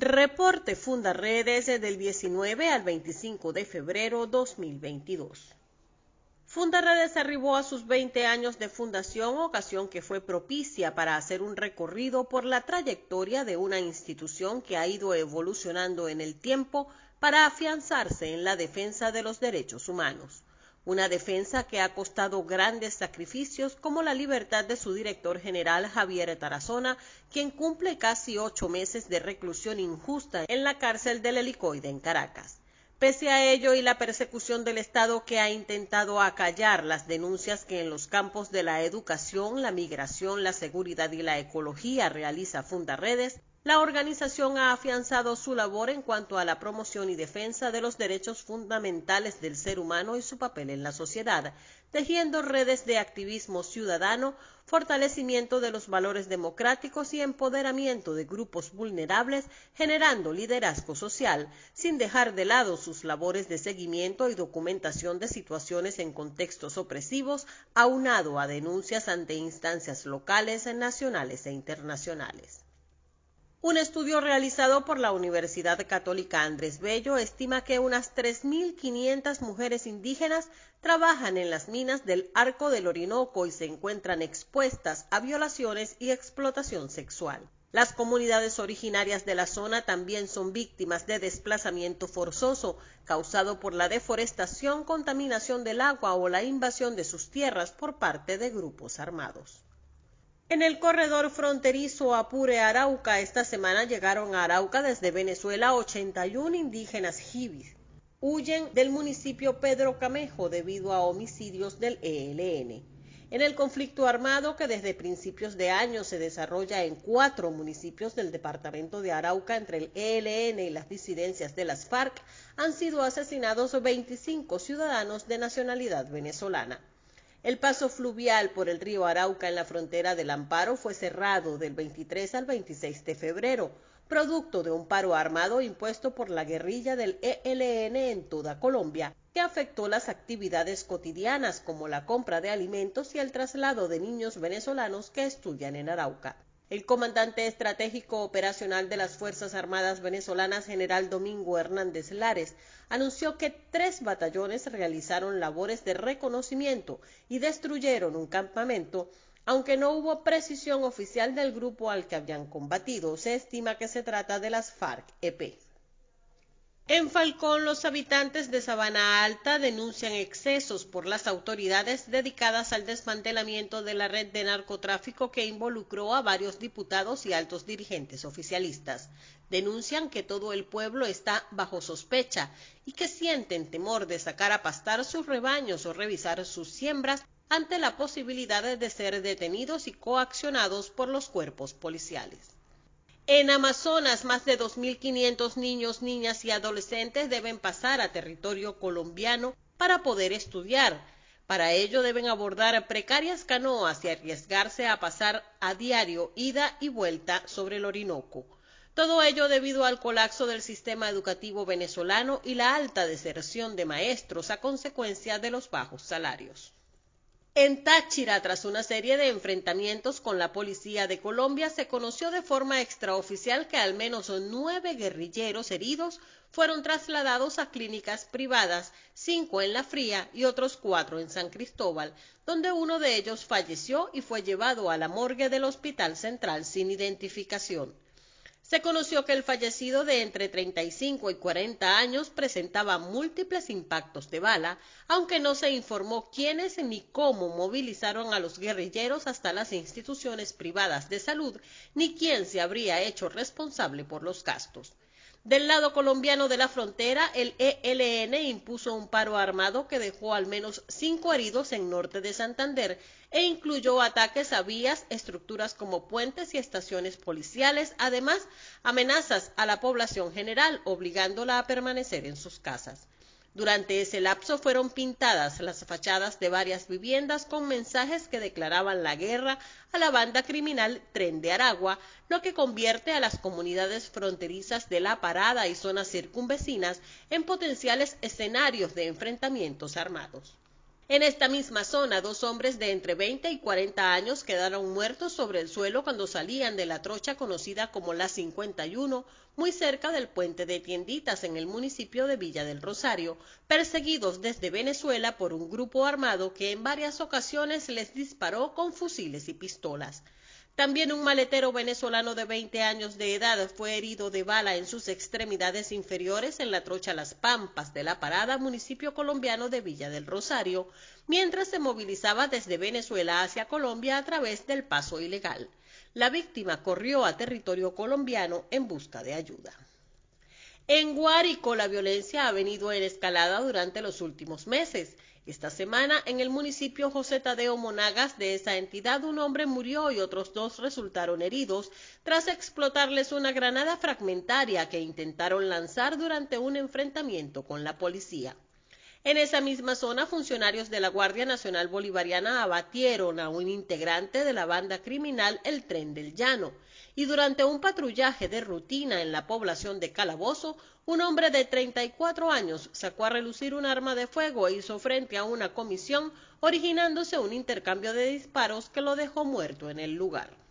Reporte Fundaredes del 19 al 25 de febrero 2022. Fundaredes arribó a sus 20 años de fundación, ocasión que fue propicia para hacer un recorrido por la trayectoria de una institución que ha ido evolucionando en el tiempo para afianzarse en la defensa de los derechos humanos una defensa que ha costado grandes sacrificios como la libertad de su director general Javier Tarazona, quien cumple casi ocho meses de reclusión injusta en la cárcel del helicoide en Caracas. Pese a ello y la persecución del Estado que ha intentado acallar las denuncias que en los campos de la educación, la migración, la seguridad y la ecología realiza Fundaredes, la organización ha afianzado su labor en cuanto a la promoción y defensa de los derechos fundamentales del ser humano y su papel en la sociedad, tejiendo redes de activismo ciudadano, fortalecimiento de los valores democráticos y empoderamiento de grupos vulnerables, generando liderazgo social, sin dejar de lado sus labores de seguimiento y documentación de situaciones en contextos opresivos, aunado a denuncias ante instancias locales, nacionales e internacionales. Un estudio realizado por la Universidad Católica Andrés Bello estima que unas 3.500 mujeres indígenas trabajan en las minas del Arco del Orinoco y se encuentran expuestas a violaciones y explotación sexual. Las comunidades originarias de la zona también son víctimas de desplazamiento forzoso causado por la deforestación, contaminación del agua o la invasión de sus tierras por parte de grupos armados. En el corredor fronterizo Apure-Arauca, esta semana llegaron a Arauca desde Venezuela 81 indígenas jibis. Huyen del municipio Pedro Camejo debido a homicidios del ELN. En el conflicto armado que desde principios de año se desarrolla en cuatro municipios del departamento de Arauca entre el ELN y las disidencias de las FARC, han sido asesinados 25 ciudadanos de nacionalidad venezolana. El paso fluvial por el río Arauca en la frontera del Amparo fue cerrado del 23 al 26 de febrero, producto de un paro armado impuesto por la guerrilla del ELN en toda Colombia, que afectó las actividades cotidianas como la compra de alimentos y el traslado de niños venezolanos que estudian en Arauca. El comandante estratégico operacional de las Fuerzas Armadas venezolanas, general Domingo Hernández Lares, anunció que tres batallones realizaron labores de reconocimiento y destruyeron un campamento, aunque no hubo precisión oficial del grupo al que habían combatido. Se estima que se trata de las FARC-EP. En Falcón, los habitantes de Sabana Alta denuncian excesos por las autoridades dedicadas al desmantelamiento de la red de narcotráfico que involucró a varios diputados y altos dirigentes oficialistas. Denuncian que todo el pueblo está bajo sospecha y que sienten temor de sacar a pastar sus rebaños o revisar sus siembras ante la posibilidad de ser detenidos y coaccionados por los cuerpos policiales. En Amazonas, más de 2.500 niños, niñas y adolescentes deben pasar a territorio colombiano para poder estudiar. Para ello deben abordar precarias canoas y arriesgarse a pasar a diario ida y vuelta sobre el Orinoco. Todo ello debido al colapso del sistema educativo venezolano y la alta deserción de maestros a consecuencia de los bajos salarios. En Táchira, tras una serie de enfrentamientos con la policía de Colombia, se conoció de forma extraoficial que al menos nueve guerrilleros heridos fueron trasladados a clínicas privadas, cinco en La Fría y otros cuatro en San Cristóbal, donde uno de ellos falleció y fue llevado a la morgue del Hospital Central sin identificación se conoció que el fallecido de entre 35 y 40 años presentaba múltiples impactos de bala, aunque no se informó quiénes ni cómo movilizaron a los guerrilleros hasta las instituciones privadas de salud, ni quién se habría hecho responsable por los gastos. Del lado colombiano de la frontera, el ELN impuso un paro armado que dejó al menos cinco heridos en norte de Santander e incluyó ataques a vías, estructuras como puentes y estaciones policiales, además amenazas a la población general, obligándola a permanecer en sus casas. Durante ese lapso fueron pintadas las fachadas de varias viviendas con mensajes que declaraban la guerra a la banda criminal Tren de Aragua, lo que convierte a las comunidades fronterizas de La Parada y zonas circunvecinas en potenciales escenarios de enfrentamientos armados. En esta misma zona, dos hombres de entre 20 y 40 años quedaron muertos sobre el suelo cuando salían de la trocha conocida como la 51, muy cerca del puente de tienditas en el municipio de Villa del Rosario, perseguidos desde Venezuela por un grupo armado que en varias ocasiones les disparó con fusiles y pistolas. También un maletero venezolano de 20 años de edad fue herido de bala en sus extremidades inferiores en la trocha Las Pampas de la Parada, municipio colombiano de Villa del Rosario, mientras se movilizaba desde Venezuela hacia Colombia a través del paso ilegal. La víctima corrió a territorio colombiano en busca de ayuda. En Guárico la violencia ha venido en escalada durante los últimos meses. Esta semana, en el municipio José Tadeo Monagas de esa entidad, un hombre murió y otros dos resultaron heridos tras explotarles una granada fragmentaria que intentaron lanzar durante un enfrentamiento con la policía. En esa misma zona, funcionarios de la Guardia Nacional Bolivariana abatieron a un integrante de la banda criminal El Tren del Llano y durante un patrullaje de rutina en la población de Calabozo, un hombre de 34 años sacó a relucir un arma de fuego e hizo frente a una comisión, originándose un intercambio de disparos que lo dejó muerto en el lugar.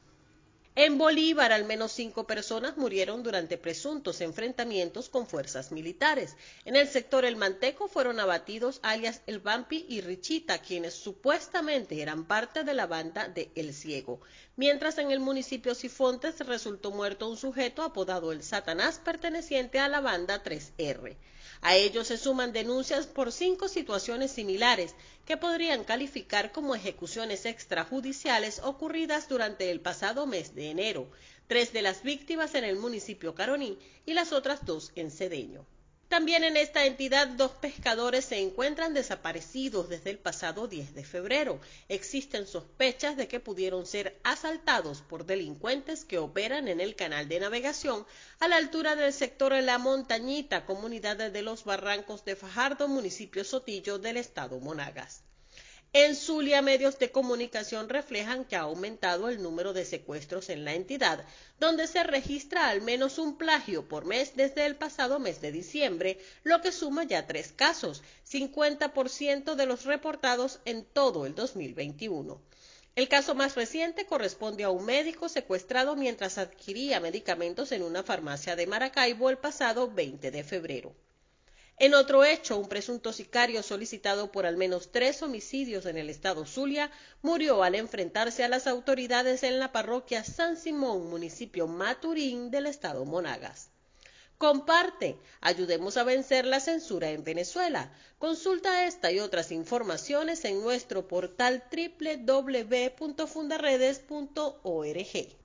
En Bolívar, al menos cinco personas murieron durante presuntos enfrentamientos con fuerzas militares. En el sector El Manteco fueron abatidos alias El Vampi y Richita, quienes supuestamente eran parte de la banda de El Ciego. Mientras en el municipio Sifontes resultó muerto un sujeto apodado El Satanás, perteneciente a la banda 3R. A ello se suman denuncias por cinco situaciones similares que podrían calificar como ejecuciones extrajudiciales ocurridas durante el pasado mes de enero, tres de las víctimas en el municipio Caroní y las otras dos en Cedeño. También en esta entidad dos pescadores se encuentran desaparecidos desde el pasado 10 de febrero. Existen sospechas de que pudieron ser asaltados por delincuentes que operan en el canal de navegación a la altura del sector La Montañita, comunidad de los Barrancos de Fajardo, municipio Sotillo del estado Monagas. En Zulia, medios de comunicación reflejan que ha aumentado el número de secuestros en la entidad, donde se registra al menos un plagio por mes desde el pasado mes de diciembre, lo que suma ya tres casos, 50% de los reportados en todo el 2021. El caso más reciente corresponde a un médico secuestrado mientras adquiría medicamentos en una farmacia de Maracaibo el pasado 20 de febrero. En otro hecho, un presunto sicario solicitado por al menos tres homicidios en el estado Zulia murió al enfrentarse a las autoridades en la parroquia San Simón, municipio Maturín del estado Monagas. Comparte, ayudemos a vencer la censura en Venezuela. Consulta esta y otras informaciones en nuestro portal www.fundaredes.org.